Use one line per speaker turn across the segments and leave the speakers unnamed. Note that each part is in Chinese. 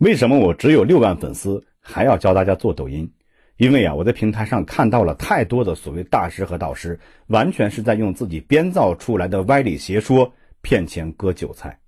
为什么我只有六万粉丝还要教大家做抖音？因为啊，我在平台上看到了太多的所谓大师和导师，完全是在用自己编造出来的歪理邪说骗钱割韭菜。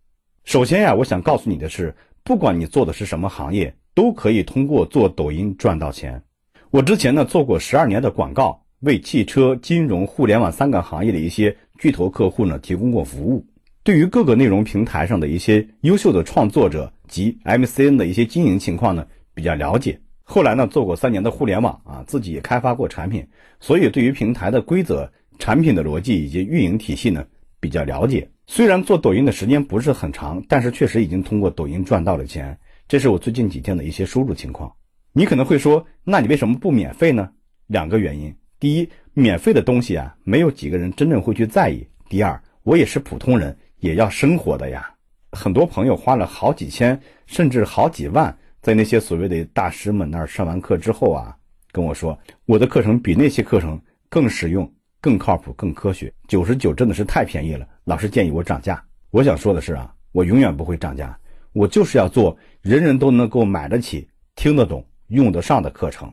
首先呀，我想告诉你的是，不管你做的是什么行业，都可以通过做抖音赚到钱。我之前呢做过十二年的广告，为汽车、金融、互联网三个行业的一些巨头客户呢提供过服务。对于各个内容平台上的一些优秀的创作者及 MCN 的一些经营情况呢比较了解。后来呢，做过三年的互联网啊，自己也开发过产品，所以对于平台的规则、产品的逻辑以及运营体系呢，比较了解。虽然做抖音的时间不是很长，但是确实已经通过抖音赚到了钱。这是我最近几天的一些收入情况。你可能会说，那你为什么不免费呢？两个原因：第一，免费的东西啊，没有几个人真正会去在意；第二，我也是普通人，也要生活的呀。很多朋友花了好几千，甚至好几万。在那些所谓的大师们那儿上完课之后啊，跟我说我的课程比那些课程更实用、更靠谱、更科学。九十九真的是太便宜了，老师建议我涨价。我想说的是啊，我永远不会涨价，我就是要做人人都能够买得起、听得懂、用得上的课程。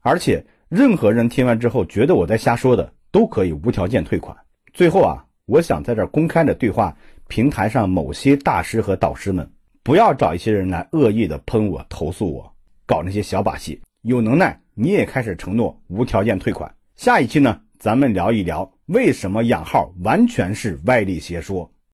而且任何人听完之后觉得我在瞎说的，都可以无条件退款。最后啊，我想在这儿公开的对话平台上某些大师和导师们。不要找一些人来恶意的喷我、投诉我，搞那些小把戏。有能耐你也开始承诺无条件退款。下一期呢，咱们聊一聊为什么养号完全是歪理邪说。